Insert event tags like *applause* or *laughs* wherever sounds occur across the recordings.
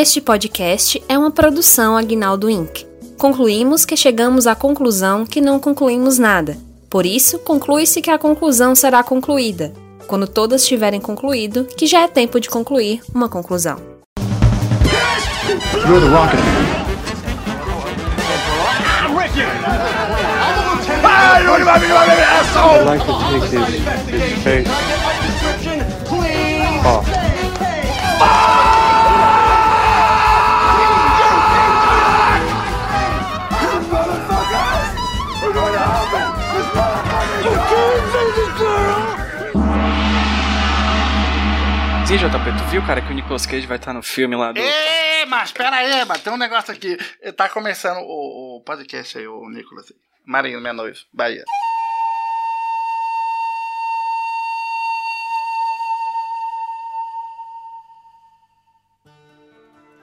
Este podcast é uma produção Agnaldo Inc. Concluímos que chegamos à conclusão que não concluímos nada. Por isso, conclui-se que a conclusão será concluída, quando todas tiverem concluído que já é tempo de concluir uma conclusão. You're the rocket man. I'd like to take his, his face JP, tu viu, cara, que o Nicolas Cage vai estar no filme lá do. Ê, mas pera aí, mas tem um negócio aqui. Tá começando o, o podcast aí, o Nicolas. Marinho, minha noiva, Bahia.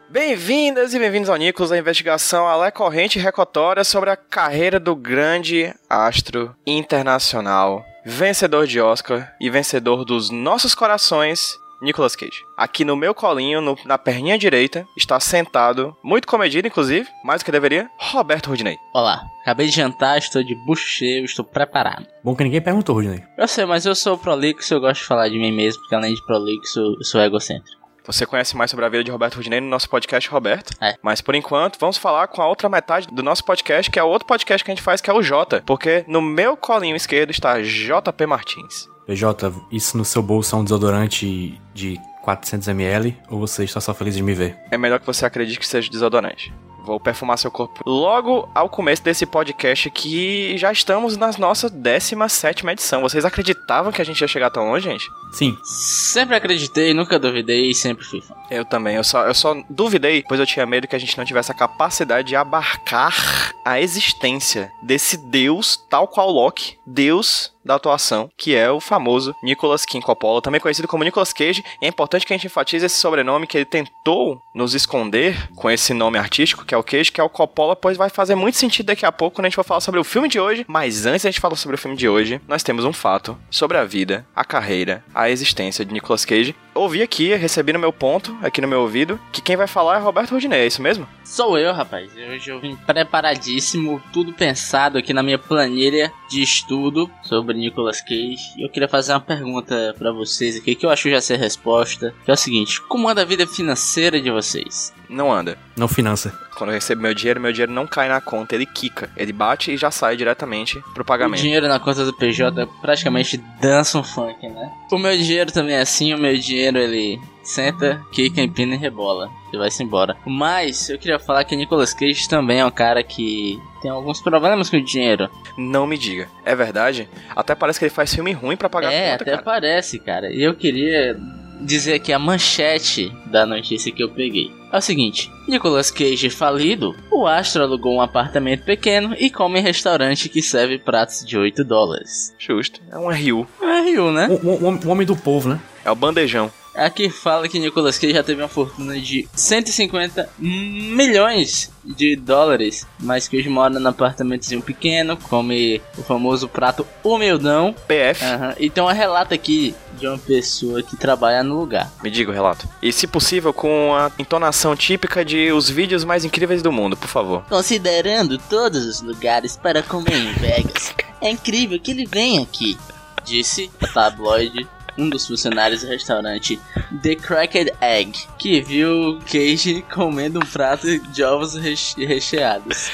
Bem-vindas e bem-vindos ao Nicolas, a investigação alé corrente e recotória sobre a carreira do grande astro internacional, vencedor de Oscar e vencedor dos nossos corações, Nicolas Cage. Aqui no meu colinho, no- na perninha direita, está sentado, muito comedido inclusive, mais do que deveria, Roberto Rudinei. Olá, acabei de jantar, estou de bucho cheio, estou preparado. Bom que ninguém perguntou, Rudinei. Eu sei, mas eu sou prolixo, eu gosto de falar de mim mesmo, porque além de prolixo, eu sou egocêntrico. Você conhece mais sobre a vida de Roberto Rudinei no nosso podcast, Roberto. É. Mas por enquanto, vamos falar com a outra metade do nosso podcast, que é o outro podcast que a gente faz, que é o Jota. Porque no meu colinho esquerdo está JP Martins. PJ, isso no seu bolso é um desodorante de 400ml ou você está só feliz de me ver? É melhor que você acredite que seja desodorante. Vou perfumar seu corpo logo ao começo desse podcast que já estamos na nossa 17ª edição. Vocês acreditavam que a gente ia chegar tão longe, gente? Sim, Sempre acreditei, nunca duvidei e sempre fui fã. Eu também, eu só, eu só duvidei, pois eu tinha medo que a gente não tivesse a capacidade de abarcar a existência desse deus, tal qual Loki, deus da atuação, que é o famoso Nicolas King Coppola, também conhecido como Nicolas Cage. E é importante que a gente enfatize esse sobrenome que ele tentou nos esconder com esse nome artístico, que é o Cage, que é o Coppola, pois vai fazer muito sentido daqui a pouco quando a gente for falar sobre o filme de hoje. Mas antes da gente falar sobre o filme de hoje, nós temos um fato sobre a vida, a carreira, a existência de Nicolas Cage. Ouvi aqui, recebi no meu ponto, aqui no meu ouvido, que quem vai falar é Roberto Rodinei, é isso mesmo? Sou eu, rapaz. Hoje eu vim preparadíssimo, tudo pensado aqui na minha planilha de estudo sobre Nicolas Cage. E eu queria fazer uma pergunta pra vocês aqui, que eu acho que já sei a resposta. Que é o seguinte: como anda a vida financeira de vocês? Não anda. não finança. Quando eu recebo meu dinheiro, meu dinheiro não cai na conta, ele quica. Ele bate e já sai diretamente pro O pagamento. dinheiro na conta do PJ praticamente dança um funk, né? O meu dinheiro também é assim, o meu dinheiro ele senta, quica, empina e rebola. E vai-se embora. Mas eu queria falar que Nicolas Cage também é um cara que tem alguns problemas com o dinheiro. Não me diga. É verdade? Até parece que ele faz filme ruim pra pagar é, a conta, até cara. parece, cara. E eu queria dizer aqui a manchete da notícia que eu peguei. É o seguinte: Nicolas Cage falido, o astro alugou um apartamento pequeno e come em restaurante que serve pratos de 8 dólares. Justo. É um rio. É Rio, né? O, o- o homem do povo, né? É o bandejão. Aqui fala que Nicolas Cage já teve uma fortuna de 150 milhões de dólares, mas que hoje mora num apartamentozinho pequeno, come o famoso prato humildão. PF. Aham, E tem um relato aqui de uma pessoa que trabalha no lugar. Me diga o relato. E se possível, com a entonação típica de os vídeos mais incríveis do mundo, por favor. Considerando todos os lugares para comer em Vegas, é incrível que ele venha aqui, disse a tabloide. Um dos funcionários do restaurante The Cracked Egg, que viu Cage comendo um prato de ovos reche- recheados.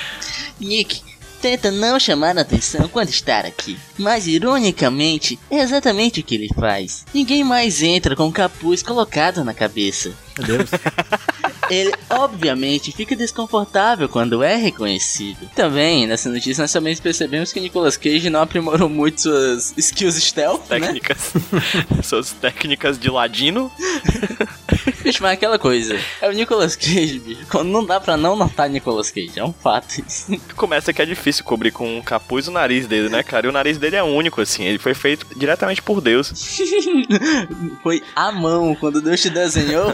Nick, tenta não chamar a atenção quando estar aqui. Mas ironicamente, é exatamente o que ele faz. Ninguém mais entra com o capuz colocado na cabeça. Meu Deus. *laughs* Ele obviamente fica desconfortável quando é reconhecido. Também, nessa notícia, nós também percebemos que Nicolas Cage não aprimorou muito suas skills stealth, né? Técnicas. *laughs* Suas técnicas de ladino. *laughs* Bicho, mas aquela coisa. É o Nicolas Cage, bicho. Não dá pra não notar Nicolas Cage, é um fato isso. *laughs* Começa que é difícil cobrir com um capuz o nariz dele, né, cara? E o nariz dele é único, assim. Ele foi feito diretamente por Deus. Foi a mão, quando Deus te desenhou.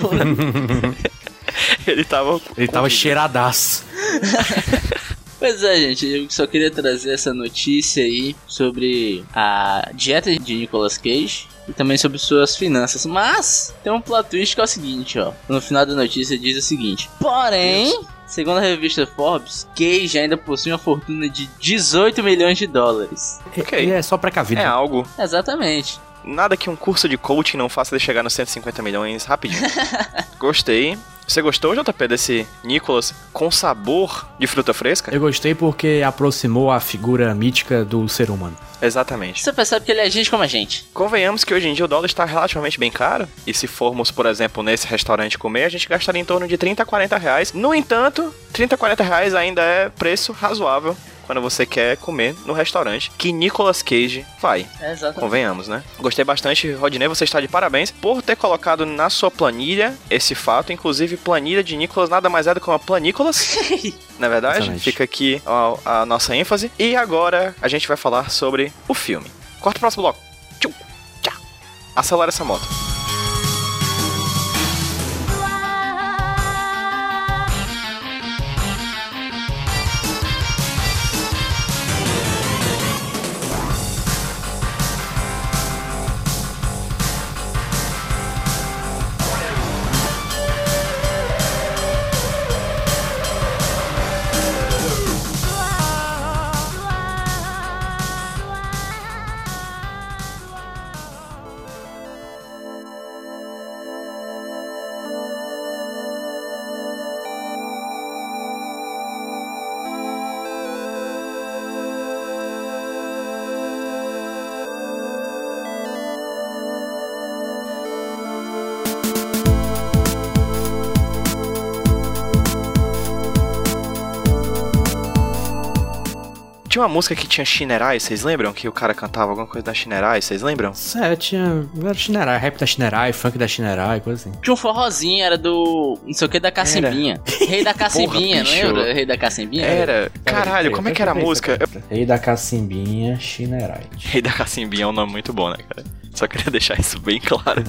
*laughs* Ele tava. Ele tava cheiradaço. *laughs* Pois é, gente, eu só queria trazer essa notícia aí sobre a dieta de Nicolas Cage. e também sobre suas finanças. Mas tem um plot twist que é o seguinte, ó. No final da notícia diz o seguinte: Porém, segundo a revista Forbes, Cage ainda possui uma fortuna de 18 milhões de dólares. Ok. E é só precavido. É algo. Exatamente. Nada que um curso de coaching não faça ele chegar nos 150 milhões rapidinho. *laughs* Gostei. Você gostou, JP, desse Nicholas com sabor de fruta fresca? Eu gostei porque aproximou a figura mítica do ser humano. Exatamente. Você percebe que ele é gente como a gente. Convenhamos que hoje em dia o dólar está relativamente bem caro. E se formos, por exemplo, nesse restaurante comer, a gente gastaria em torno de 30 a 40 reais. No entanto, 30 a 40 reais ainda é preço razoável quando você quer comer no restaurante que Nicolas Cage vai. Exatamente. Convenhamos, né? Gostei bastante, Rodney, você está de parabéns por ter colocado na sua planilha esse fato. Inclusive, planilha de Nicolas nada mais é do que uma planícolas. *laughs* Não é verdade? Excelente. Fica aqui a, a nossa ênfase. E agora a gente vai falar sobre o filme. Corta o próximo bloco. Tchum, tchá. Acelera essa moto. Tinha uma música que tinha Shinerai, vocês lembram? Que o cara cantava alguma coisa da Shinerai, vocês lembram? É, tinha. Era Shinerai, rap da Shinerai, funk da Shinerai, coisa assim. Tinha um forrozinho, era do. não sei o que, da Cacimbinha. *laughs* Rei da Cacimbinha, não lembra? Rei da Cacimbinha? Era. Caralho, como é que era a música? Rei da Cacimbinha, Shinerai. Rei da Cacimbinha é um nome muito bom, né, cara? Só queria *laughs* deixar isso bem claro.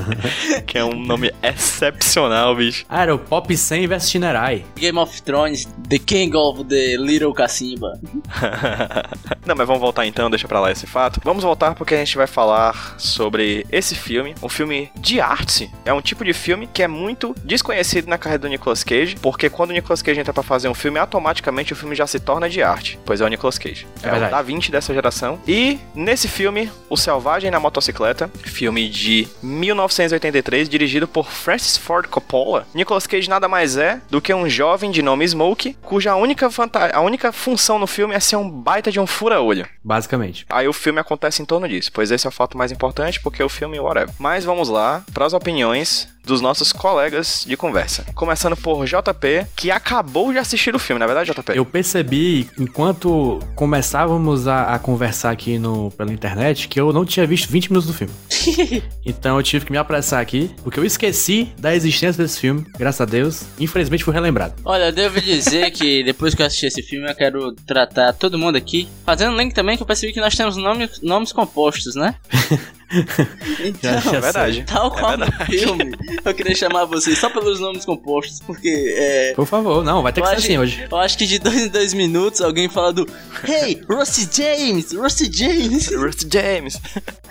que é um nome excepcional, bicho. Ah, era o Pop 100 vs Shinerai. Game of Thrones, The King of the Little Cacimba. *laughs* Não, mas vamos voltar então, deixa pra lá esse fato. Vamos voltar porque a gente vai falar sobre esse filme, um filme de arte. É um tipo de filme que é muito desconhecido na carreira do Nicolas Cage, porque quando o Nicolas Cage entra pra fazer um filme, automaticamente o filme já se torna de arte, pois é o Nicolas Cage. É É, o verdade. Da Vinci dessa geração. E nesse filme, O Selvagem na Motocicleta, filme de 1983, dirigido por Francis Ford Coppola. Nicolas Cage nada mais é do que um jovem de nome Smoke, cuja única, a única função no filme é ser um baita de um fura-olho. Basicamente. Aí o filme acontece em torno disso, pois esse é o fato mais importante, porque o filme, whatever. Mas vamos lá para as opiniões dos nossos colegas de conversa. Começando por JP, que acabou de assistir o filme, na verdade, JP? Eu percebi, enquanto começávamos a, a conversar aqui no, pela internet, que eu não tinha visto 20 minutos do filme. *laughs* então eu tive que me apressar aqui, porque eu esqueci da existência desse filme, graças a Deus. Infelizmente fui relembrado. Olha, eu devo dizer que depois que eu assisti esse filme, eu quero tratar todo mundo aqui. Fazendo link também, que eu percebi que nós temos nomes, nomes compostos, né? *laughs* Então, Já- já É verdade. tal É qual no verdade. filme, eu queria chamar vocês só pelos nomes compostos, porque é. Por favor, não, vai ter Eu que ser acho, assim hoje. eu acho que de dois em dois minutos alguém fala do Hey, Rusty James, Rusty James. Rusty James.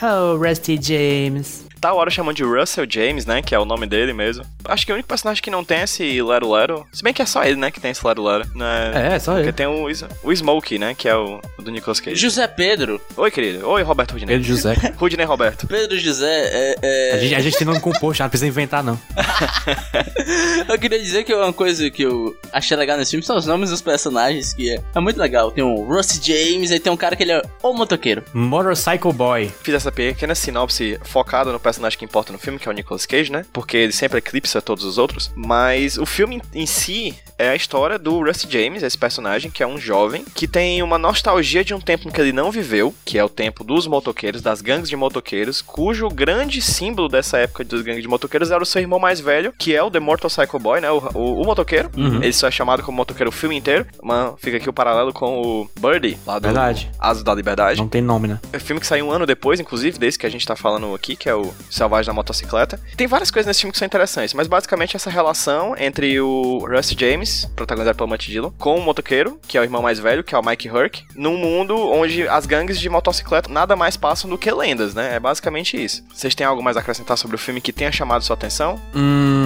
Oh, Rusty James. Tá hora chamando de Russell James, né? Que é o nome dele mesmo. Acho que é o único personagem que não tem esse Lero Lero. Se bem que é só ele, né? Que tem esse Lero Lero. Né? É, só Porque ele. tem o, Is- o Smokey, né? Que é o, o do Nicolas Cage. José Pedro. Oi, querido. Oi, Roberto Rudinei. Pedro José. *laughs* Rudinei Roberto. Pedro José é. é- A gente, a gente tem nome composto, não precisa inventar, não. *laughs* Eu queria dizer que uma coisa que eu achei legal nesse filme são os nomes dos personagens, que é, é muito legal. Tem o Rusty James, aí tem um cara que ele é o motoqueiro. Motorcycle Boy. Fiz essa pequena sinopse focada no personagem que importa no filme, que é o Nicolas Cage, né? Porque ele sempre eclipsa todos os outros. Mas o filme em si é a história do Rusty James, esse personagem, que é um jovem que tem uma nostalgia de um tempo em que ele não viveu, que é o tempo dos motoqueiros, das gangues de motoqueiros, cujo grande símbolo dessa época dos gangues de motoqueiros era o seu irmão mais velho, que é o The Motorcycle Boy, né? O, o, o motoqueiro. Uhum. Ele só é chamado como motoqueiro o filme inteiro. Mas fica aqui o paralelo com o Birdie, lá do Verdade. Asas da Liberdade. Não tem nome, né? É um filme que saiu um ano depois, inclusive, desse que a gente tá falando aqui, que é o selvagem da motocicleta. Tem várias coisas nesse filme que são interessantes, mas basicamente essa relação entre o Rusty James, protagonizado pelo Matt Dillon, com o motoqueiro, que é o irmão mais velho, que é o Mike Hurk, num mundo onde as gangues de motocicleta nada mais passam do que lendas, né? É basicamente isso. Vocês têm algo mais a acrescentar sobre o filme que tenha chamado sua atenção? Hum.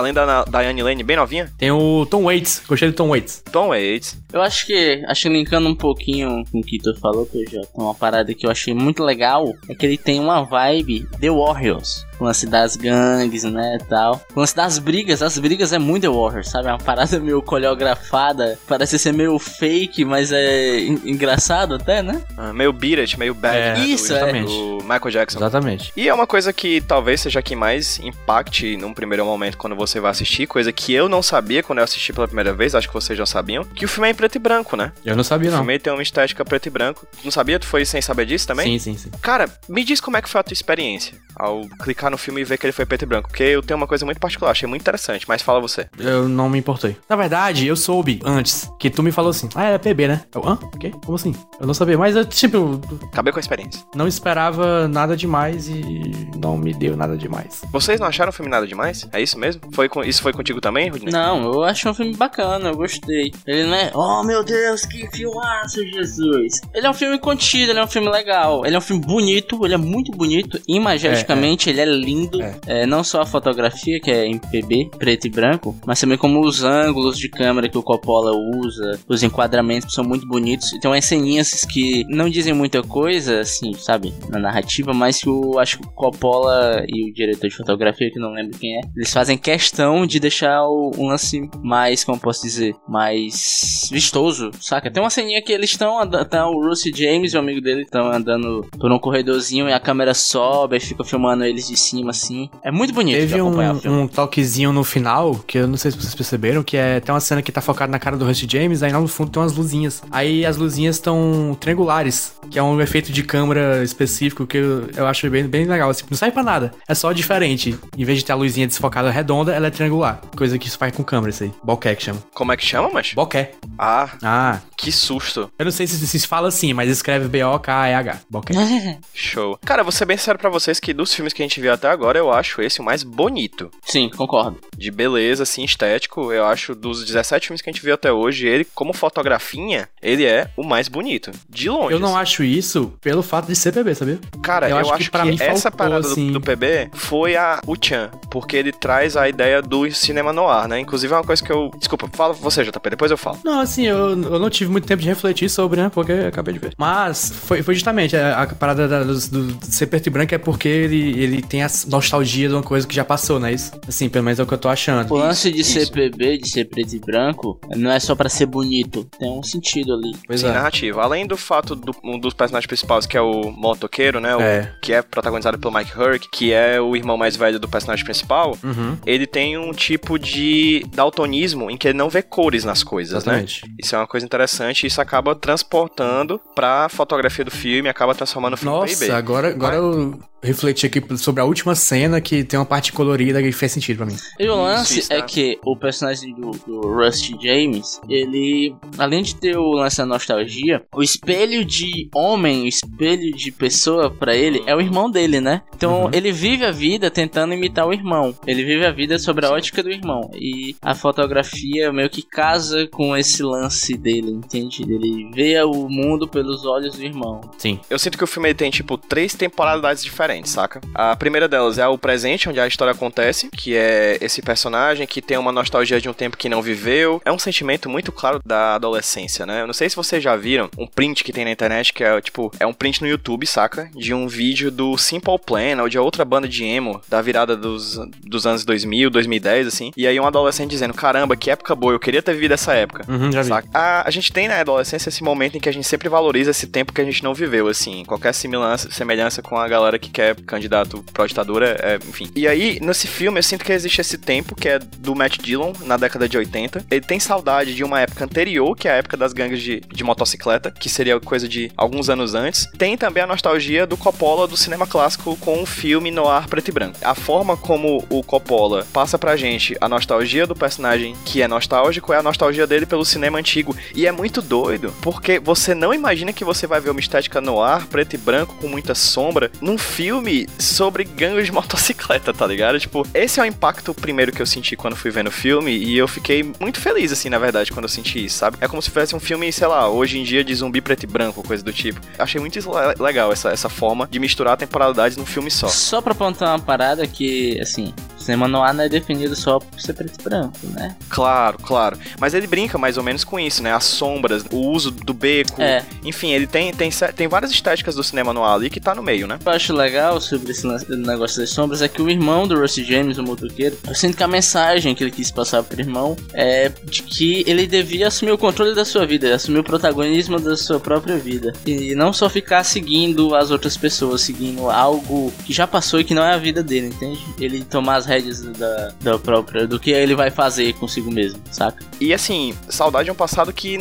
Além da Diane Lane bem novinha? Tem o Tom Waits. Gostei do Tom Waits. Tom Waits. Eu acho que, acho que linkando um pouquinho com o que tu falou, PJ, uma parada que eu achei muito legal é que ele tem uma vibe The Warriors. O lance das gangues, né, tal. O lance das brigas, as brigas é muito The Warriors, sabe? É uma parada *laughs* meio coreografada, parece ser meio fake, mas é en- engraçado até, né? Ah, meio Beat meio Bad, É, né? isso, do, é. do Michael Jackson. Exatamente. E é uma coisa que talvez seja que mais impacte num primeiro momento quando você vai assistir, coisa que eu não sabia quando eu assisti pela primeira vez, acho que vocês já sabiam, que o filme é em preto e branco, né? Eu não sabia, O não. filme tem uma estética preto e branco. Não sabia? Tu foi sem saber disso também? Sim, sim, sim. Cara, me diz como é que foi a tua experiência ao clicar no filme e ver que ele foi preto e branco, porque eu tenho uma coisa muito particular, achei muito interessante, mas fala você. Eu não me importei. Na verdade, eu soube antes que tu me falou assim: Ah, é PB, né? Eu, hã? O quê? Como assim? Eu não sabia. Mas eu, tipo, Acabei com a experiência. não esperava nada demais e não me deu nada demais. Vocês não acharam o filme nada demais? É isso mesmo? Foi com... Isso foi contigo também, Rudney? Não, eu acho um filme bacana, eu gostei. Ele não é, oh meu Deus, que filmaço, Jesus. Ele é um filme contido, ele é um filme legal. Ele é um filme bonito, ele é muito bonito. Imageticamente, ele é lindo. É. É, não só a fotografia, que é em PB, preto e branco, mas também como os ângulos de câmera que o Coppola usa, os enquadramentos são muito bonitos. E tem umas ceninhas que não dizem muita coisa, assim, sabe, na narrativa, mas que eu acho que o Coppola e o diretor de fotografia, que não lembro quem é, eles fazem questão de deixar o, um lance mais, como posso dizer, mais vistoso, saca? Tem uma ceninha que eles estão andando, tá o Rusty James e o amigo dele estão andando por um corredorzinho e a câmera sobe e fica filmando eles de cima, assim. É muito bonito de Teve acompanhar o um, filme. um toquezinho no final, que eu não sei se vocês perceberam, que é tem uma cena que tá focada na cara do Rusty James, aí lá no fundo tem umas luzinhas. Aí as luzinhas estão triangulares, que é um efeito de câmera específico que eu, eu acho bem, bem legal. Assim, não sai pra nada, é só diferente. Em vez de ter a luzinha desfocada redonda, ela é triangular. Coisa que isso faz com câmera, isso aí. Bokeh que chama. Como é que chama, mas? Bokeh. Ah, Ah, que susto. eu não sei se se fala assim, mas escreve B-O-K-E-H. Bokeh. *laughs* *laughs* Show. Cara, vou ser bem sincero pra vocês que dos filmes que a gente viu até agora, eu acho esse o mais bonito. Sim, concordo. De beleza, assim, estético. Eu acho dos 17 filmes que a gente viu até hoje, ele, como fotografia, ele é o mais bonito. De longe. Eu não assim. acho isso pelo fato de ser PB, sabia? Cara, eu, Eu acho, acho que, que pra mim essa faltou, parada do- assim- do, PB foi a o Chan, porque ele traz a ideia do cinema noir, né? Inclusive é uma coisa que eu. Desculpa, fala você, JP, depois eu falo. Não, assim, eu, eu não tive muito tempo de refletir sobre, né? Porque eu acabei de ver. Mas foi, foi justamente a, a parada da- do, do ser preto e branco é porque ele, ele tem a nostalgia de uma coisa que já passou, né? Isso, assim, pelo menos é o que eu tô achando. O lance de isso. ser PB, de ser preto e branco, não é só pra ser bonito. Tem um sentido ali. Pois Sim, é. narrativa. Além do fato do, um dos personagens principais, que é o motoqueiro, né? o- É. Que é protagonizado pelo Mike Hurk, que é o irmão mais velho do personagem principal. Uhum, Ele tem um tipo de daltonismo em que ele não vê cores nas coisas, né? exatamente. Isso é uma coisa interessante e isso acaba transportando pra fotografia do filme, acaba transformando o filme Nossa, PIB. agora, agora eu refleti aqui sobre a última cena que tem uma parte colorida que fez sentido pra mim. E o lance é tá. que o personagem do, do Rusty James, ele, além de ter o lance da nostalgia, o espelho de homem, o espelho de pessoa pra ele é o irmão dele, né? Então Uhum. ele vive a vida tentando imitar o irmão. Ele vive a vida sobre a ótica do irmão. E a fotografia meio que casa com esse lance dele, entende? Ele vê o mundo pelos olhos do irmão. Sim. Eu sinto que o filme tem, tipo, três temporalidades diferentes, saca? A primeira delas é o presente, onde a história acontece, que é esse personagem que tem uma nostalgia de um tempo que não viveu. É um sentimento muito claro da adolescência, né? Eu não sei se vocês já viram um print que tem na internet, que é, tipo, é um print no YouTube, saca? De um vídeo do Simple Plan, ou de outra banda de emo, da virada dos, dos anos 2000, 2010, assim. E aí um adolescente dizendo, caramba, que época boa, eu queria ter vivido essa época. Uhum, já vi. Saca? A, a gente tem na adolescência esse momento em que a gente sempre valoriza esse tempo que a gente não viveu, assim. Qualquer semelhança, semelhança com a galera que que é candidato pra ditadura, é, enfim. E aí, nesse filme, eu sinto que existe esse tempo, que é do Matt Dillon, na década de 80. Ele tem saudade de uma época anterior, que é a época das gangues de, de motocicleta, que seria coisa de alguns anos antes. Tem também a nostalgia do Coppola do cinema clássico com o filme no ar preto e branco. A forma como o Coppola passa pra gente a nostalgia do personagem que é nostálgico é a nostalgia dele pelo cinema antigo. E é muito doido, porque você não imagina que você vai ver uma estética no ar, preto e branco, com muita sombra, num filme sobre gangues de *laughs* motocicleta, tá ligado? Tipo, esse é o impacto primeiro que eu senti quando fui vendo o filme, e eu fiquei muito feliz, assim, na verdade, quando eu senti isso, sabe? É como se fosse um filme, sei lá, hoje em dia de zumbi preto e branco, coisa do tipo. Achei muito le- legal essa, essa forma de misturar temporalidades num filme só. Só pra apontar uma parada que, assim, cinema noir não é definido só por ser preto e branco, né? Claro, claro. Mas ele brinca mais ou menos com isso, né? As sombras, o uso do beco. É. Enfim, ele tem, tem, tem várias estéticas do cinema no ar ali que tá no meio, né? O que eu acho legal sobre esse negócio das sombras é que o irmão do Rusty James, o motoqueiro, eu sinto que a mensagem que ele quis passar pro irmão é de que ele devia assumir o controle da sua vida, assumir o protagonismo da sua própria vida. E não só ficar seguindo as outras pessoas, seguindo algo que já passou e que não é a vida dele, entende? Ele tomar as rédeas da, da própria, do que ele vai fazer consigo mesmo, saca? E assim, saudade é um passado que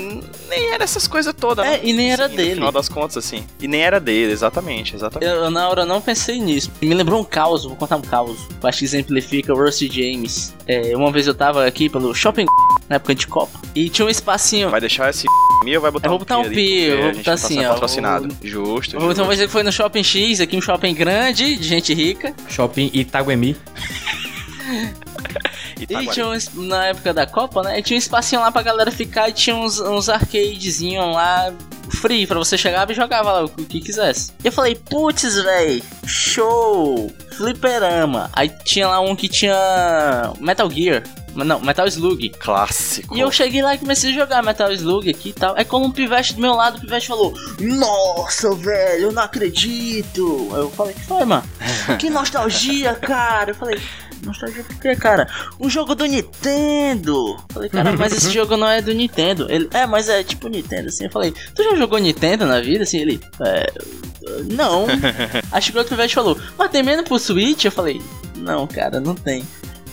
nem era essas coisas todas, É, né? e nem era Assim, dele. No final das contas, assim. E nem era dele, exatamente, exatamente. Eu, na hora não pensei nisso. Me lembrou um caos, vou contar um caos. Acho que exemplifica o Rusty James. É, uma vez eu tava aqui pelo shopping na época de Copa e tinha um espacinho. Vai deixar esse *laughs* mi ou vai botar Eu vou um botar um pi pi, porque eu vou botar tá assim, sendo ó, patrocinado. o- Justo, Então justo. vamos dizer que foi no shopping X, aqui um shopping grande, de gente rica. Shopping Itaguemi. *laughs* *laughs* E Itaguari. tinha um, na época da Copa, né? E tinha um espacinho lá pra galera ficar e tinha uns, uns arcadezinhos lá free pra você chegar e jogava lá o que quisesse. E eu falei, putz, véi, show! Fliperama. Aí tinha lá um que tinha Metal Gear. Não, Metal Slug. Clássico. E eu cheguei lá e comecei a jogar Metal Slug aqui e tal. Aí quando um pivete do meu lado, o pivete falou: Nossa, velho, eu não acredito. Eu falei, que foi, mano? *laughs* Que nostalgia, cara. Eu falei, nostalgia por quê, cara? Um jogo do Nintendo. Falei, cara, mas esse jogo não é do Nintendo. Ele, é, mas é tipo Nintendo, assim. Eu falei, tu já jogou Nintendo na vida? Assim, ele, é. Não. Aí chegou outro pivete e falou, mas tem menos pro Switch? Eu falei, não, cara, não tem.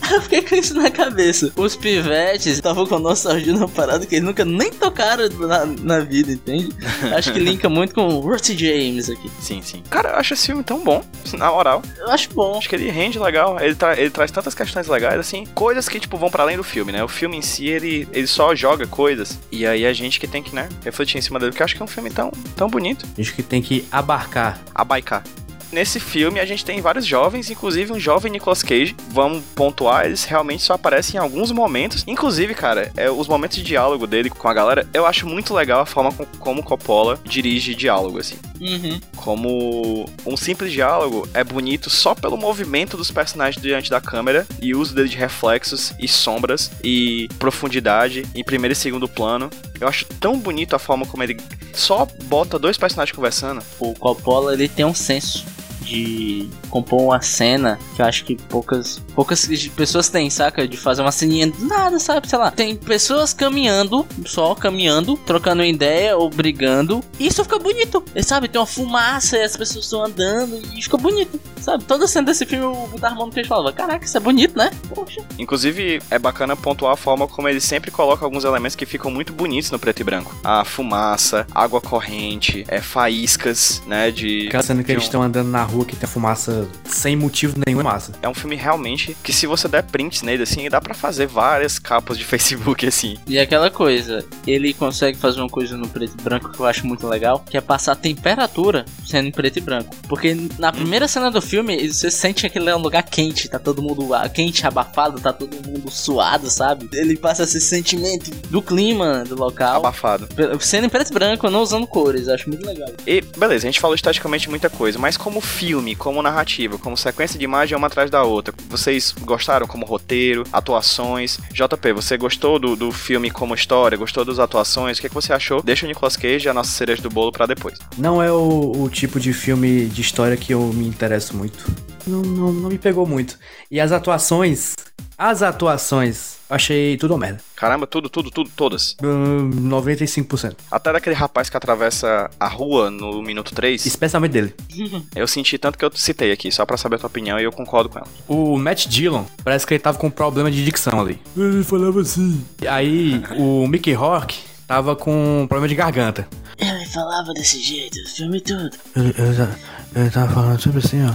*laughs* Eu fiquei com isso na cabeça. Os pivetes estavam com nostalgia numa parada que eles nunca nem tocaram na, na vida, entende? *laughs* Acho que linka muito com o Rusty James aqui. Sim, sim. Cara, eu acho esse filme tão bom, na moral. Eu acho bom. Acho que ele rende legal. Ele, tra- ele traz tantas questões legais, assim, coisas que, tipo, vão pra além do filme, né? O filme em si, ele, ele só joga coisas. E aí a gente que tem que, né, refletir em cima dele, porque eu acho que é um filme tão, tão bonito. Acho que tem que abarcar. Abaicar. Nesse filme a gente tem vários jovens, inclusive um jovem Nicolas Cage. Vamos pontuar, eles realmente só aparecem em alguns momentos. Inclusive, cara, é, os momentos de diálogo dele com a galera, eu acho muito legal a forma com- como Coppola dirige diálogo, assim. Uhum. Como um simples diálogo é bonito só pelo movimento dos personagens diante da câmera e uso dele de reflexos e sombras e profundidade em primeiro e segundo plano. Eu acho tão bonito a forma como ele só bota dois personagens conversando. O Coppola, ele tem um senso de compor uma cena que eu acho que poucas poucas pessoas têm, saca? De fazer uma ceninha do nada, sabe? Sei lá. Tem pessoas caminhando, só caminhando, trocando ideia ou brigando. E isso fica bonito. E, sabe? Tem uma fumaça e as pessoas estão andando e fica bonito. Sabe? Toda cena desse filme o Darmon que falava: Caraca, isso é bonito, né? Poxa. Inclusive, é bacana pontuar a forma como ele sempre coloca alguns elementos que ficam muito bonitos no preto e branco. A fumaça, água corrente, é, faíscas, né, de... Aquela cena que de eles um- estão andando na rua que tem fumaça sem motivo nenhum é massa. É um filme realmente que se você der prints nele, assim, dá pra fazer várias capas de *laughs* Facebook, assim. E aquela coisa, ele consegue fazer uma coisa no preto e branco que eu acho muito legal, que é passar a temperatura sendo em preto e branco. Porque na primeira cena do filme, você sente que aquele é um lugar quente, tá todo mundo quente, abafado, tá todo mundo suado, sabe? Ele passa esse sentimento do clima do local. Abafado. Sendo em preto e branco, não usando cores, acho muito legal. E, beleza, a gente falou esteticamente muita coisa, mas como filme, como narrativa, como sequência de imagem uma atrás da outra, vocês gostaram como roteiro, atuações? JP, você gostou do, do filme como história? Gostou das atuações? O que, que você achou? Deixa o Nicolas Cage e a nossa cereja do bolo pra depois. Não é o, o tipo de filme de história que eu me interesso muito. Não, não, não me pegou muito. E as atuações. As atuações Achei tudo uma merda. Caramba, tudo, tudo, tudo, todas. Hum, 95%. Até daquele rapaz que atravessa a rua no minuto 3, Especialmente dele. *laughs* eu senti tanto que eu citei aqui, só pra saber a tua opinião e eu concordo com ela. O Matt Dillon, parece que ele tava com problema de dicção ali. Ele falava assim. Aí, o Mickey Rourke tava com problema de garganta. Ele falava desse jeito, o filme todo. Ele, ele, ele tava falando sempre assim, ó.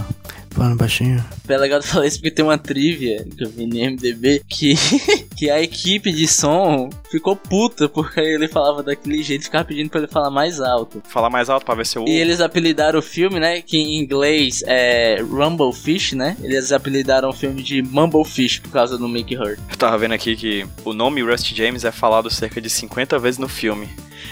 Falando baixinho. É legal tu falar isso porque tem uma trivia que eu vi no MDB que, *laughs* que a equipe de som ficou puta porque ele falava daquele jeito, ficava pedindo pra ele falar mais alto. Falar mais alto pra ver se eu. E eles apelidaram o filme, né? Que em inglês é Rumble Fish, né? Eles apelidaram o filme de Mumble Fish por causa do Mickey Hurt. Eu tava vendo aqui que o nome Rusty James é falado cerca de 50 vezes no filme.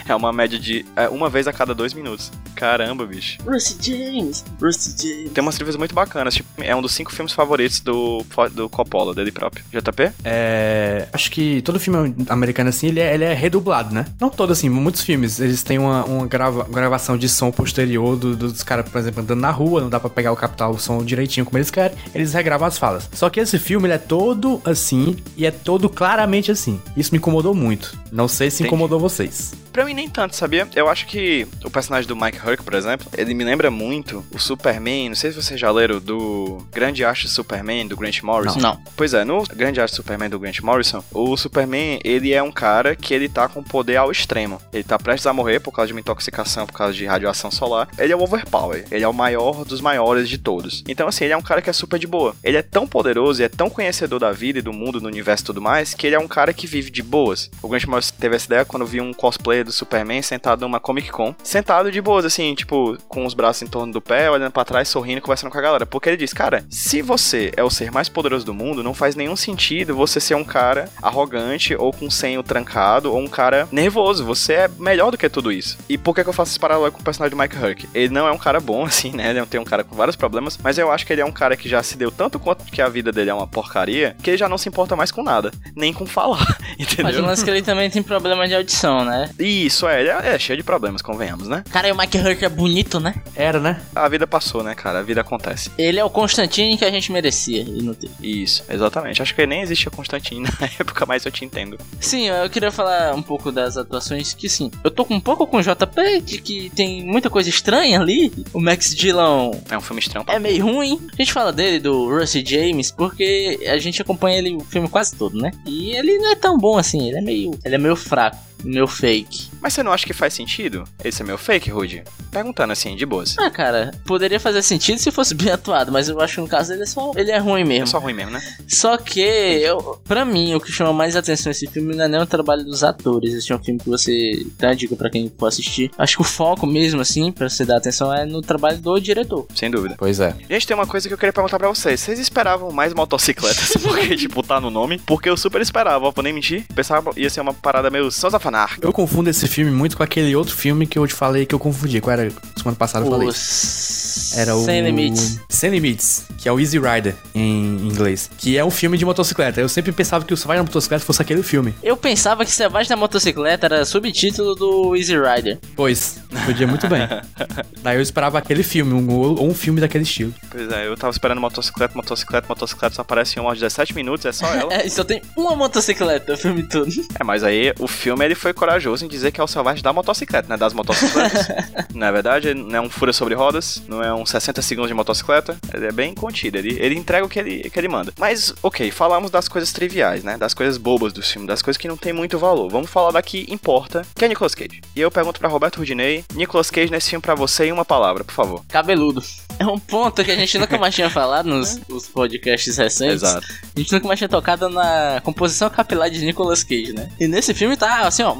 É uma média de é, uma vez a cada dois minutos. Caramba, bicho. Rusty James, Rusty James. Tem umas trivias muito bacanas. Tipo, é um dos cinco filmes favoritos do, do Coppola, dele próprio. JP? É. Acho que todo filme americano assim, ele é, ele é redublado, né? Não todo assim, muitos filmes, eles têm uma, uma grava- gravação de som posterior do- dos caras, por exemplo, andando na rua, não dá pra pegar o captar o som direitinho como eles querem, eles regravam as falas. Só que esse filme, ele é todo assim e é todo claramente assim. Isso me incomodou muito. Não sei se Entendi. incomodou vocês. Pra mim, nem tanto, sabia? Eu acho que o personagem do Mike Hurk, por exemplo, ele me lembra muito o Superman. Não sei se vocês já leram do Grande Arte de Superman, do Grant Morrison. Não. Pois é, no Grande Arte de Superman do Grant Morrison, o Superman, ele é um cara que ele tá com poder ao extremo. Ele tá prestes a morrer por causa de uma intoxicação, por causa de radiação solar. Ele é o overpower. Ele é o maior dos maiores de todos. Então, assim, ele é um cara que é super de boa. Ele é tão poderoso e é tão conhecedor da vida e do mundo, do universo e tudo mais, que ele é um cara que vive de boas. O Grant Morrison teve essa ideia quando viu um cosplayer do Superman sentado numa Comic Con. Sentado de boas, assim, tipo, com os braços em torno do pé, olhando pra trás, sorrindo, conversando com a galera. Porque ele diz, cara, se você é o ser mais poderoso do mundo, não faz nenhum sentido você ser um cara arrogante ou com senho trancado ou um cara nervoso. Você é melhor do que tudo isso. E por que, que eu faço esse paralelo com o personagem do Mike Hurk? Ele não é um cara bom, *laughs* assim, né? Ele tem um cara com vários problemas, mas eu acho que ele é um cara que já se deu tanto quanto que a vida dele é uma porcaria, que ele já não se importa mais com nada, nem com falar, entendeu? *laughs* Mas o lance é que ele também tem problema de audição, né? Isso, é, ele é, é cheio de problemas, convenhamos, né? Cara, e o Mike Hurt é bonito, né? Era, né? A vida passou, né, cara? A vida acontece. Ele é o Constantine que a gente merecia e não teve. Isso, exatamente. Acho que nem existia Constantine *laughs* na época, mas eu te entendo. Sim, eu queria falar um pouco das atuações que sim. Eu tô com um pouco com o JP de que tem muita coisa estranha ali. O Max Dillon É um filme estranho. é meio ruim. A gente fala dele, do Rusty James, porque a gente acompanha ele o filme quase todo, né? E ele não é tão bom assim, ele é meio. Ele é meio fraco, meio fake. Mas você não acha que faz sentido? Esse é meu fake, Rude? Perguntando assim, de boas. Ah, cara, poderia fazer sentido se fosse *laughs* bem atuado, mas eu acho que no caso ele é só. Ele é ruim É mesmo. só ruim mesmo, né? Só que, eu, pra mim, o que chama mais atenção nesse filme não é nem o trabalho dos atores. Esse é um filme que você dá dica pra quem for assistir. Acho que o foco mesmo, assim, pra você dar atenção, é no trabalho do diretor. Sem dúvida. Pois é. Gente, tem uma coisa que eu queria perguntar pra vocês. Vocês esperavam mais motocicletas? *laughs* Porque, tipo, tá no nome? Porque eu super esperava, ó, vou nem mentir. Pensava ia ser uma parada meio Sons of Anarchy. Eu confundo esse filme muito com aquele outro filme que eu te falei que eu confundi. Qual era? Semana passada eu falei. Os... Era o. Sem Limites. Sem Limites, que é o Easy Rider em inglês. Que é um filme de motocicleta. Eu sempre pensava que o Vai na Motocicleta fosse aquele filme. Eu pensava que Selvagem da Motocicleta era subtítulo do Easy Rider. Pois, podia muito bem. *laughs* Daí eu esperava aquele filme, um, ou um filme daquele estilo. Pois é, eu tava esperando motocicleta, motocicleta, motocicleta, só aparece em uma de 17 minutos, é só *laughs* ela. É, e só tem uma motocicleta o filme todo. É, mas aí o filme ele foi corajoso em dizer que é o selvagem da motocicleta, né? Das motocicletas. *laughs* não é verdade? Não é um fura sobre rodas, não é um 60 segundos de motocicleta. Ele é bem contido, ele, ele entrega o que ele, que ele manda. Mas, ok, falamos das coisas triviais, né? Das coisas bobas do filme, das coisas que não tem muito valor. Vamos falar da que importa, que é Nicolas Cage. E eu pergunto pra Roberto Rudinei, Nicolas Cage nesse filme pra você em uma palavra, por favor. Cabeludo. É um ponto que a gente nunca mais tinha falado nos, nos podcasts recentes. Exato. A gente nunca mais tinha tocado na composição capilar de Nicolas Cage, né? E nesse filme tá, assim, ó,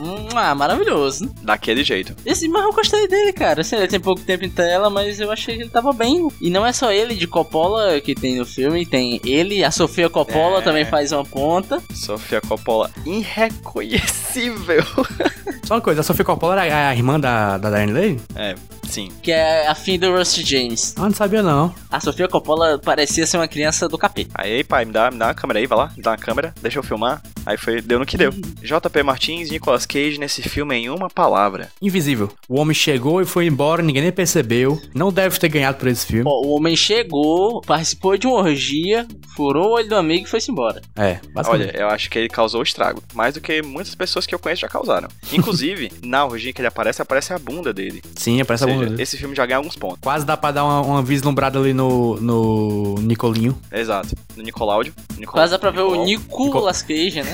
maravilhoso. Daquele jeito. Esse, mas eu gostei dele, cara. Assim, ele tem pouco tempo em tela, mas eu achei que ele tava bem. E não é só ele de Coppola que tem no filme, tem ele, a Sofia Coppola É. também faz uma ponta. Sofia Coppola, irreconhecível. *laughs* Só uma coisa, a Sofia Coppola era a irmã da, da Diane Lane? é, sim. Que é a fim do Rusty James. Ah, não sabia não. A Sofia Coppola parecia ser uma criança do capeta. Aí, pai, me dá, me dá uma câmera aí, vai lá, me dá uma câmera, deixa eu filmar. Aí foi, deu no que deu. JP Martins, Nicolas Cage nesse filme em uma palavra. Invisível. O homem chegou e foi embora, ninguém nem percebeu. Não deve ter ganhado por esse filme. Ó, o homem chegou, participou de uma orgia, furou o olho do amigo e foi-se embora. É, basicamente. Olha, eu acho que ele causou estrago. Mais do que muitas pessoas que eu conheço já causaram. Inclusive, *laughs* na orgia que ele aparece, aparece a bunda dele. Sim, aparece Ou a seja, bunda dele. esse filme já ganha alguns pontos. Quase dá pra dar uma, uma vislumbrada ali no, no Nicolinho. Exato. No Nicoláudio. Nicolau- Quase dá pra ver o Nicolas Cage, né?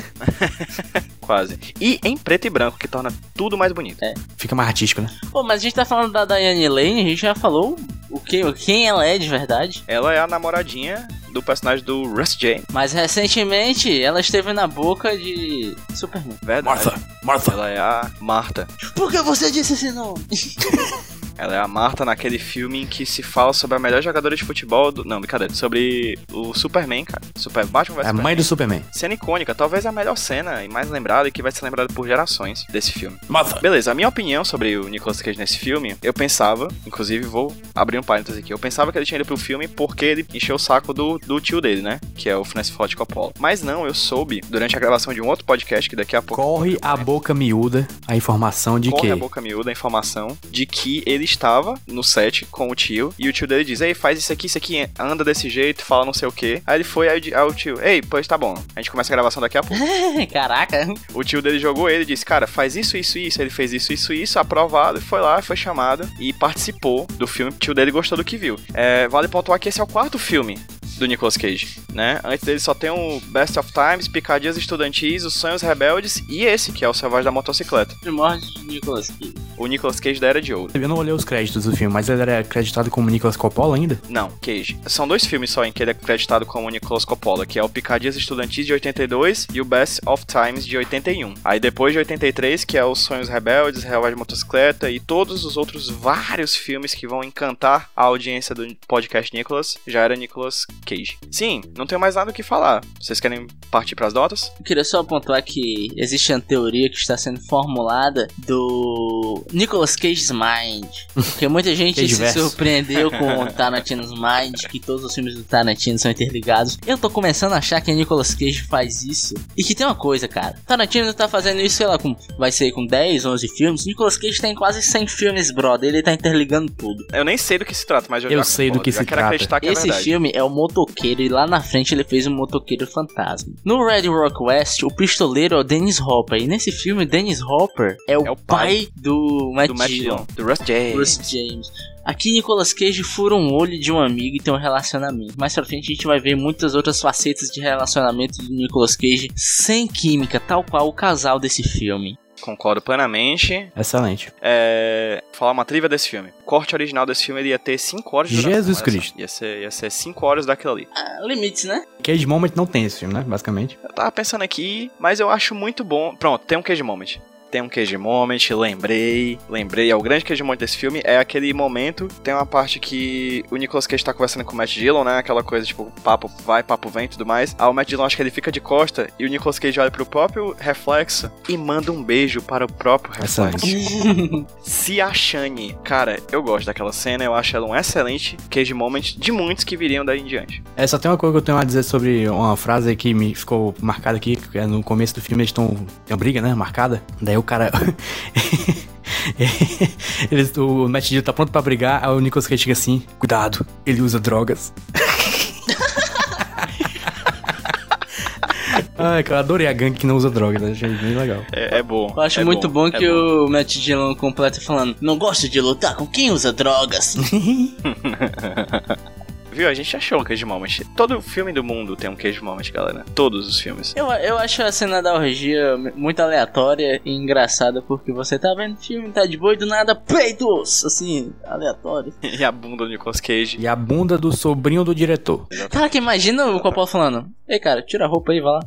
*laughs* Quase. E em preto e branco, que torna tudo mais bonito. Fica mais artístico, né? Pô, mas a gente tá falando da Diane Lane, a gente já falou o que, quem ela é de verdade. Ela é a namoradinha do personagem do Russ James. Mas recentemente ela esteve na boca de Superman. Verdade. Martha. Ela é a Marta. Por que você disse esse nome? *laughs* Ela é a Marta naquele filme em que se fala sobre a melhor jogadora de futebol do... Não, brincadeira. Sobre o Superman, cara. Super Batman vs É a mãe do Superman. Cena icônica, talvez a melhor cena e mais lembrada e que vai ser lembrada por gerações desse filme. Martha. Beleza, a minha opinião sobre o Nicolas Cage nesse filme, eu pensava, inclusive vou abrir um parênteses aqui, eu pensava que ele tinha ido pro filme porque ele encheu o saco do, do tio dele, né? Que é o Francis Ford Coppola. Mas não, eu soube, durante a gravação de um outro podcast, que daqui a pouco... Corre a boca miúda a informação de Corre que a boca miúda a informação de que ele estava no set com o tio e o tio dele diz: Ei, faz isso aqui, isso aqui, anda desse jeito, fala não sei o que. Aí ele foi, aí, aí o tio, ei, pois tá bom, a gente começa a gravação daqui a pouco. *laughs* Caraca. O tio dele jogou ele e disse: Cara, faz isso, isso, isso. Ele fez isso, isso, isso, aprovado, e foi lá, foi chamado e participou do filme. O tio dele gostou do que viu. É, vale pontuar que esse é o quarto filme do Nicolas Cage, né? Antes dele só tem o Best of Times, Picadias Estudantis, Os Sonhos Rebeldes e esse, que é o Selvagem da Motocicleta. Primórdio de Nicolas Cage. O Nicolas Cage da Era de Ouro. Eu não olhei os créditos do filme, mas ele era acreditado como Nicolas Coppola ainda? Não, Cage. São dois filmes só em que ele é acreditado como Nicolas Coppola, que é o Picadias Estudantis de 82 e o Best of Times de 81. Aí depois de 83, que é os Sonhos Rebeldes, Selvagem de Motocicleta e todos os outros vários filmes que vão encantar a audiência do podcast Nicolas, já era Nicolas Cage. Sim, não tenho mais nada o que falar. Vocês querem partir pras notas? Eu queria só pontuar que existe uma teoria que está sendo formulada do Nicolas Cage's Mind. Porque muita *laughs* gente se surpreendeu com o *laughs* Tarantino's Mind, que todos os filmes do Tarantino são interligados. Eu tô começando a achar que Nicolas Cage faz isso. E que tem uma coisa, cara. Tarantino tá fazendo isso, sei lá, com, vai ser com 10, 11 filmes. Nicolas Cage tem quase 100 filmes, brother. Ele tá interligando tudo. Eu nem sei do que se trata, mas eu, Eu já sei do que se quero trata. acreditar que é Esse verdade. filme é o motoqueiro e lá na frente ele fez um motoqueiro fantasma. No Red Rock West, o pistoleiro é o Dennis Hopper. E nesse filme, Dennis Hopper é o, É o pai, pai do Matt, do Matt Dillon. Dillon, do Russ James. Bruce James. Aqui Nicolas Cage fura um olho de um amigo e tem um relacionamento. Mais pra frente a gente vai ver muitas outras facetas de relacionamento do Nicolas Cage sem química, tal qual o casal desse filme. Concordo plenamente. Excelente. é, falar uma trilha desse filme. O corte original desse filme ia ter 5 horas de duração. Jesus. Cristo. Ia ser, ia ser 5 horas daquilo ali. Ah, limites, né? Cage Moment não tem esse filme, né? Basicamente. Eu tava pensando aqui, mas eu acho muito bom. Pronto, tem um Cage Moment. Tem um Cage Moment, lembrei, lembrei. É o grande Cage Moment desse filme. É aquele momento, tem uma parte que o Nicolas Cage tá conversando com o Matt Dillon, né? Aquela coisa tipo, papo vai, papo vem e tudo mais. Aí o Matt Dillon acho que ele fica de costa e o Nicolas Cage olha pro próprio reflexo e manda um beijo para o próprio reflexo. *laughs* Se a Shane, cara, eu gosto daquela cena, eu acho ela um excelente Cage Moment de muitos que viriam daí em diante. É, só tem uma coisa que eu tenho a dizer sobre uma frase que me ficou marcada aqui, que é no começo do filme eles estão. Tem uma briga, né? Marcada. Daí o cara. *laughs* eles, o Matt Dillon tá pronto pra brigar, aí o Nicolas Cage chega assim: cuidado, ele usa drogas. *laughs* Ai, cara, eu adorei a gangue que não usa drogas, né? achei bem legal. É, é bom. Eu acho é muito bom, é que o Matt Dillon completa falando: Não gosto de lutar com quem usa drogas. *laughs* Viu? A gente achou um Cage Moment. Todo filme do mundo tem um Cage Moment, galera. Todos os filmes. Eu, eu acho a cena da orgia muito aleatória e engraçada, porque você tá vendo o filme, tá de boa e do nada, peitos! Assim, aleatório. *laughs* E a bunda do Nicolas Cage. E a bunda do sobrinho do diretor. Caraca, imagina o Coppola falando: Ei, cara, tira a roupa aí, vai lá.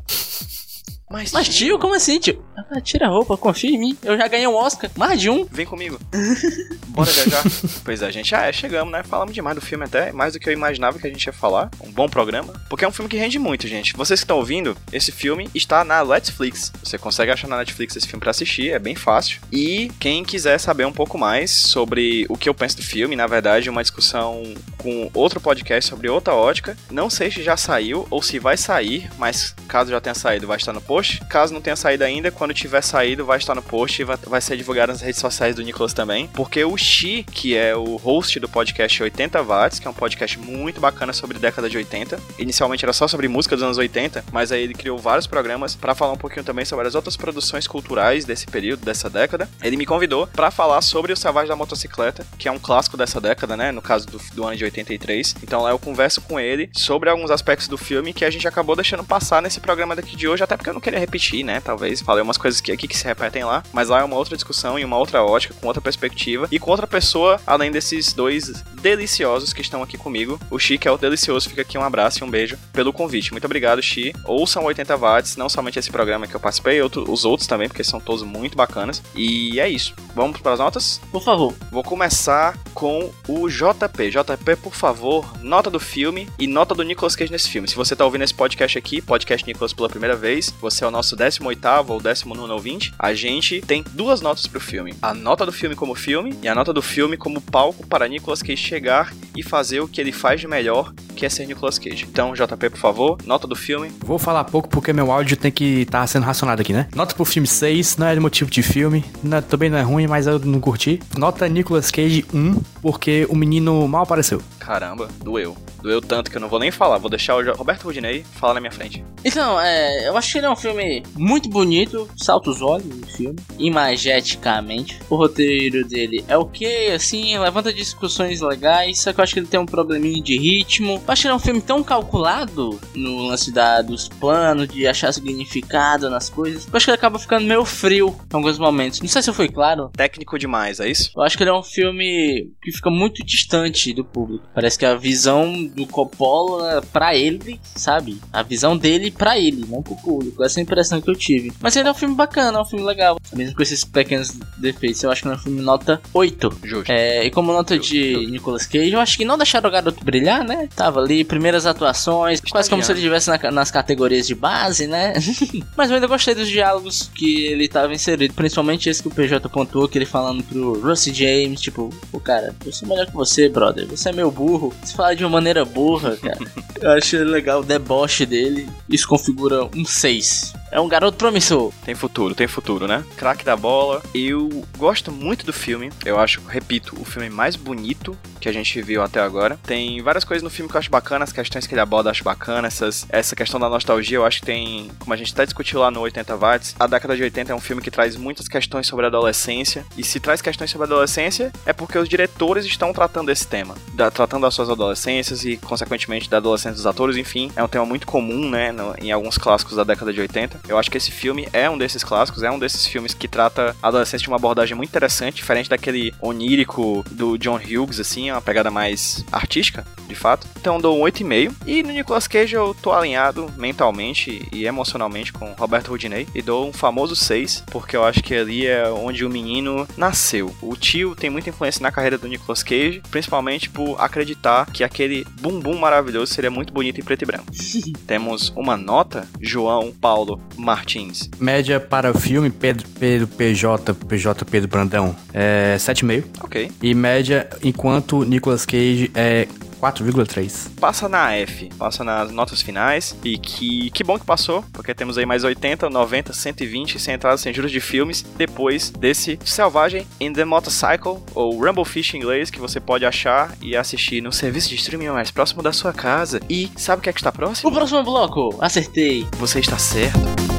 Mas, Mas tio, como assim, tio? Ah, tira a roupa, confia em mim. Eu já ganhei um Oscar, mais de um. Vem comigo. *laughs* Bora viajar. pois é, gente. Ah, é, chegamos, né? Falamos demais do filme até. Mais do que eu imaginava que a gente ia falar. Um bom programa. Porque é um filme que rende muito, gente. Vocês que estão ouvindo, esse filme está na Netflix. Você consegue achar na Netflix esse filme pra assistir. É bem fácil. E quem quiser saber um pouco mais sobre o que eu penso do filme, na verdade, uma discussão com outro podcast sobre outra ótica. Não sei se já saiu ou se vai sair, mas caso já tenha saído, vai estar no post post. Caso não tenha saído ainda, quando tiver saído, vai estar no post e vai, ser divulgado nas redes sociais do Nicolas também. Porque o Xi, que é o host do podcast 80 Watts, que é um podcast muito bacana sobre década de 80. Inicialmente era só sobre música dos anos 80, mas aí ele criou vários programas para falar um pouquinho também sobre as outras produções culturais desse período, dessa década. Ele me convidou para falar sobre o Savage da Motocicleta, que é um clássico dessa década, né? No caso do, do ano de 83. Então lá eu converso com ele sobre alguns aspectos do filme que a gente acabou deixando passar nesse programa daqui de hoje, até porque eu não queria repetir, né? Talvez falei umas coisas que aqui que se repetem lá, mas lá é uma outra discussão e uma outra ótica, com outra perspectiva e com outra pessoa, além desses dois deliciosos que estão aqui comigo. O Chi, que é o delicioso, fica aqui um abraço e um beijo pelo convite. Muito obrigado, Chi. Ouçam 80 watts, não somente esse programa que eu participei, outro, os outros também, porque são todos muito bacanas. E é isso. Vamos para as notas? Por favor. Vou começar com o JP. JP, por favor, nota do filme e nota do Nicolas Cage nesse filme. Se você tá ouvindo esse podcast aqui, podcast Nicolas pela primeira vez, você é o nosso 18º ou 19 ouvinte, a gente tem duas notas pro filme. A nota do filme como filme e a nota do filme como palco para Nicolas Cage chegar e fazer o que ele faz de melhor, que é ser Nicolas Cage. Então, JP, por favor, nota do filme. Vou falar pouco porque meu áudio tem que estar sendo racionado aqui, né? Nota pro filme 6, não é motivo de filme, não- também não é ruim, mas eu não curti. Nota Nicolas Cage 1, porque o menino mal apareceu. Caramba, doeu. Doeu tanto que eu não vou nem falar. Vou deixar o Roberto Rudinei falar na minha frente. Então, é, eu acho que ele é um filme muito bonito, salta os olhos o filme, imageticamente. O roteiro dele é ok, assim, levanta discussões legais, só que eu acho que ele tem um probleminha de ritmo. Eu acho que ele é um filme tão calculado no lance da, dos planos, de achar significado nas coisas. Eu acho que ele acaba ficando meio frio em alguns momentos. Não sei se eu fui claro. Técnico demais, é isso? Eu acho que ele é um filme que fica muito distante do público. Parece que a visão do Coppola pra ele, sabe? A visão dele pra ele, não pro público. Essa impressão que eu tive. Mas ele é um filme bacana, é um filme legal. Mesmo com esses pequenos defeitos, eu acho que é um filme nota 8. Justo. É, e como nota de Nicolas Cage, eu acho que não deixaram o garoto brilhar, né? Tava ali, primeiras atuações, quase como se ele estivesse na- nas categorias de base, né? *laughs* Mas eu ainda gostei dos diálogos que ele tava inserido, principalmente esse que o PJ pontuou, que ele falando pro Rusty James, tipo, o cara, eu sou melhor que você, brother, você é meu burro, você fala de uma maneira burra, cara. *laughs* eu achei legal o deboche dele, isso configura um 6. Peace. É um garoto promissor. Tem futuro, tem futuro, né? Craque da bola. Eu gosto muito do filme. Eu acho, repito, o filme mais bonito que a gente viu até agora. Tem várias coisas no filme que eu acho bacana, as questões que ele aborda eu acho bacana, essas, essa questão da nostalgia, eu acho que tem, como a gente até discutiu lá no 80 Watts, a década de 80 é um filme que traz muitas questões sobre a adolescência, e se traz questões sobre a adolescência, é porque os diretores estão tratando esse tema, da- tratando das suas adolescências e, consequentemente, da adolescência dos atores, enfim, é um tema muito comum, né, no- em alguns clássicos da década de 80. Eu acho que esse filme é um desses clássicos, é um desses filmes que trata a adolescência de uma abordagem muito interessante, diferente daquele onírico do John Hughes, assim, é uma pegada mais artística, de fato. Então eu dou um 8,5. E no Nicolas Cage eu tô alinhado mentalmente e emocionalmente com Roberto Rudinei e dou um famoso 6, porque eu acho que ali é onde o menino nasceu. O tio tem muita influência na carreira do Nicolas Cage, principalmente por acreditar que aquele bumbum maravilhoso seria muito bonito em preto e branco. *laughs* Temos uma nota, João Paulo Martins. Média para o filme Pedro, Pedro PJ, PJ Pedro Brandão é 7,5. Ok. E média enquanto Nicolas Cage é 4,3. passa na F, passa nas notas finais e que que bom que passou, porque temos aí mais 80, 90, 120 sem entradas sem juros de filmes depois desse Selvagem in the Motorcycle ou Rumble Fish em inglês que você pode achar e assistir no serviço de streaming mais próximo da sua casa. E sabe o que é que está O próximo? próximo bloco, acertei. Você está certo.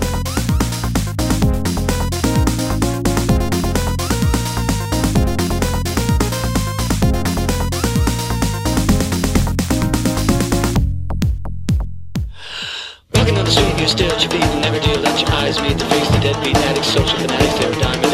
Still, you feet and never deal. Let your eyes meet the face, the deadbeat addicts, social fanatics, they're a diamond.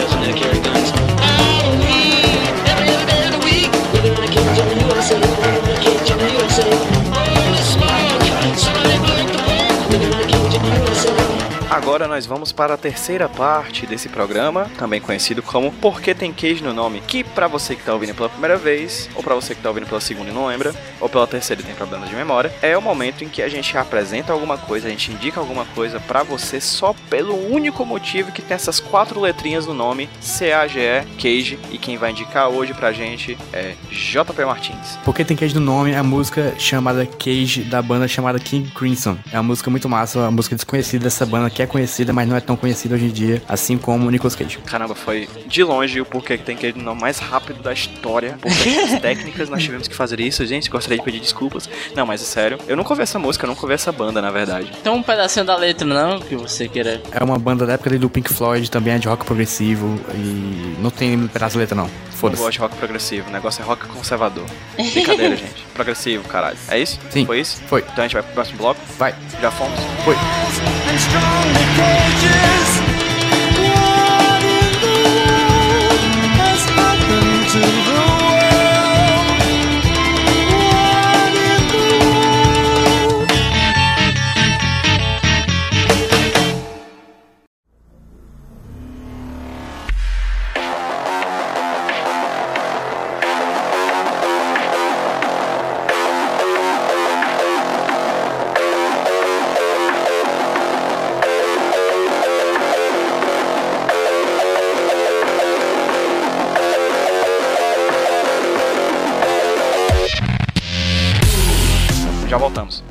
Agora nós vamos para a terceira parte desse programa, também conhecido como Por que tem queijo no nome? Que pra você que tá ouvindo pela primeira vez, ou pra você que tá ouvindo pela segunda e não lembra, ou pela terceira e tem problemas de memória, é o momento em que a gente apresenta alguma coisa, a gente indica alguma coisa pra você só pelo único motivo que tem essas quatro letrinhas no nome, C-A-G-E, Cage, e quem vai indicar hoje pra gente é JP Martins. Porque tem Cage no nome, é a música chamada Cage da banda chamada King Crimson. É uma música muito massa, uma música desconhecida dessa banda que é é conhecida, mas não é tão conhecida hoje em dia, assim como o Nicolas Cage. Caramba, foi de longe o porquê que tem que ir no mais rápido da história. Por questões *laughs* técnicas, nós tivemos que fazer isso, gente. Gostaria de pedir desculpas. Não, mas é sério. Eu nunca ouvi essa música, eu nunca ouvi essa banda, na verdade. Então um pedacinho da letra não, que você queira. É uma banda da época do Pink Floyd, também é de rock progressivo e não tem pedaço de letra não. Não Foda-se. gosto de rock progressivo, o negócio é rock conservador. Brincadeira, *laughs* gente. Progressivo, caralho. É isso? Sim. Foi isso? Foi. Então a gente vai pro próximo bloco? Vai. Já fomos? Foi.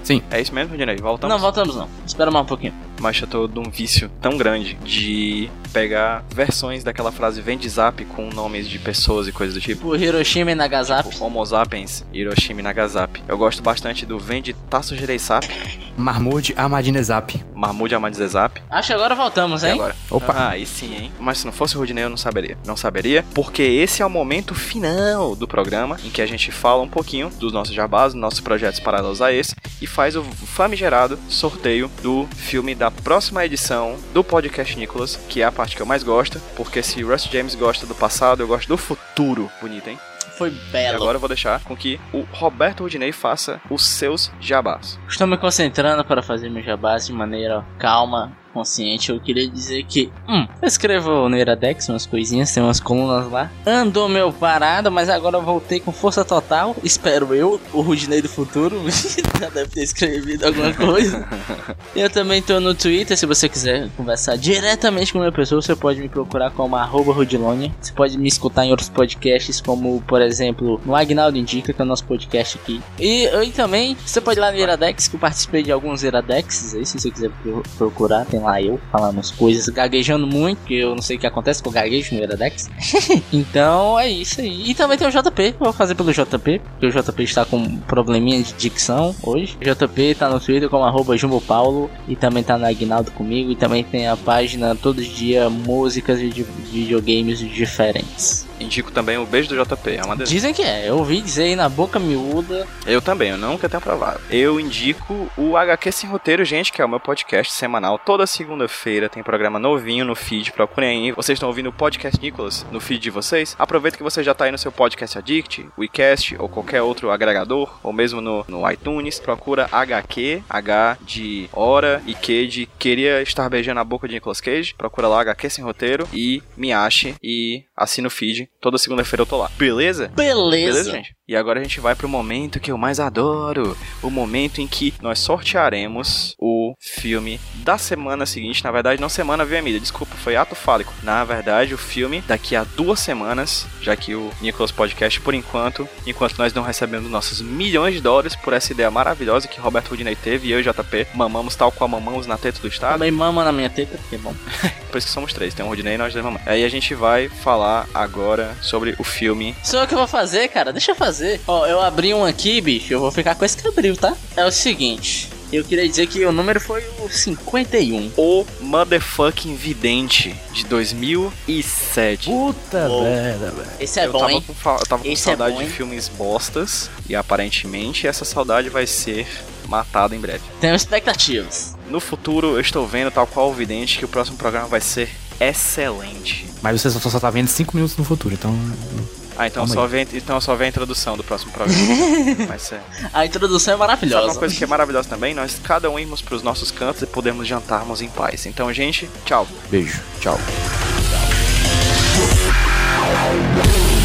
Sim. É isso mesmo, Dinei? Voltamos? Não, voltamos não. Espera mais um pouquinho. Mas eu tô de um vício tão grande de pegar versões daquela frase vem de zap com nomes de pessoas e coisas do tipo. Tipo Hiroshima e Nagasaki. Tipo, Homo sapiens, Hiroshima e Nagasaki. Eu gosto bastante do vem de Tasso Gereissap, Marmude Amadinezap. Mahmoud Ahmadinejad. Acho que agora voltamos, E hein? agora? Opa. Ah, aí sim, hein? Mas se não fosse o Rudinei, eu não saberia. Não saberia, porque esse é o momento final do programa em que a gente fala um pouquinho dos nossos jabás, dos nossos projetos paralelos a esse e faz o famigerado sorteio do filme da próxima edição do podcast Nicholas, que é a parte que eu mais gosto, porque se Russ James gosta do passado, eu gosto do futuro. Bonito, hein? Foi E belo. agora eu vou deixar com que o Roberto Rudinei faça os seus jabás. Estou me concentrando para fazer meu jabás de maneira calma, consciente. Eu queria dizer que, hum, eu escrevo no Iradex umas coisinhas, tem umas colunas lá. Andou meu parado, mas agora eu voltei com força total. Espero eu, o Rudinei do futuro, *laughs* já deve ter escrevido alguma coisa. *laughs* eu também tô no Twitter, se você quiser conversar diretamente com a minha pessoa, você pode me procurar como arroba Rudilonia. Você pode me escutar em outros podcasts, como, por exemplo, no Agnaldo Indica, que é o nosso podcast aqui. E, e também, você pode ir lá no Iradex, que eu participei de alguns Iradexes aí, se você quiser pro- procurar, tem lá eu falando as coisas, gaguejando muito, que eu não sei o que acontece com o gaguejo no Iradex. *laughs* então é isso aí. E também tem o JP, eu vou fazer pelo JP, porque o JP está com um probleminha de dicção hoje. O JP tá no Twitter como arroba Jumbo Paulo e também tá no Agnaldo comigo. E também tem a página todo dia músicas de, de videogames diferentes. Indico também o beijo do JP, é uma delícia. Dizem que é, eu ouvi dizer aí na boca miúda. Eu também, eu nunca tenho provado. Eu indico o HQ Sem Roteiro, gente, que é o meu podcast semanal. Toda segunda-feira tem programa novinho no feed, procurem aí. Vocês estão ouvindo o podcast Nicolas no feed de vocês? Aproveita que você já tá aí no seu podcast Addict, WeCast ou qualquer outro agregador, ou mesmo no, no iTunes. Procura HQ, H de hora e Q de queria estar beijando a boca de Nicolas Cage. Procura lá HQ Sem Roteiro e me ache e assina o feed. Toda segunda-feira eu tô lá. Beleza? Beleza. Beleza, gente? E agora a gente vai pro momento que eu mais adoro. O momento em que nós sortearemos o filme da semana seguinte. Na verdade, não semana, viu, Emília? Desculpa, foi ato fálico. Na verdade, o filme daqui a duas semanas, já que o Nicolas Podcast, por enquanto, enquanto nós não recebemos nossos milhões de dólares por essa ideia maravilhosa que Roberto Rudinei teve e eu e JP mamamos tal qual mamamos na teta do Estado. Também mama na minha teta, que é bom. *laughs* Por isso que somos três. Tem o Rudinei e nós dois mamães. Aí a gente vai falar agora sobre o filme Sou eu que vou fazer, cara. Deixa eu fazer. Ó, eu abri um aqui, bicho. Eu vou ficar com esse que abriu, tá? É o seguinte. Eu queria dizer que o número foi o 51. O Motherfucking Vidente de 2007. Puta merda, velho. Esse é eu bom, tava hein? com, eu tava com Esse é saudade bom, de hein? filmes bostas e aparentemente essa saudade vai ser matada em breve. Tenho expectativas. No futuro eu estou vendo, tal qual o Vidente, que o próximo programa vai ser excelente. Mas você só, só tá vendo 5 minutos no futuro, então. Ah, então Calma só, aí. vem, então só vem a introdução do próximo programa. *laughs* Mas é. A introdução é Sabe maravilhosa. uma coisa que é maravilhosa também? Nós cada um irmos pros nossos cantos e podemos jantarmos em paz. Então, gente, tchau. Beijo. Tchau. Eu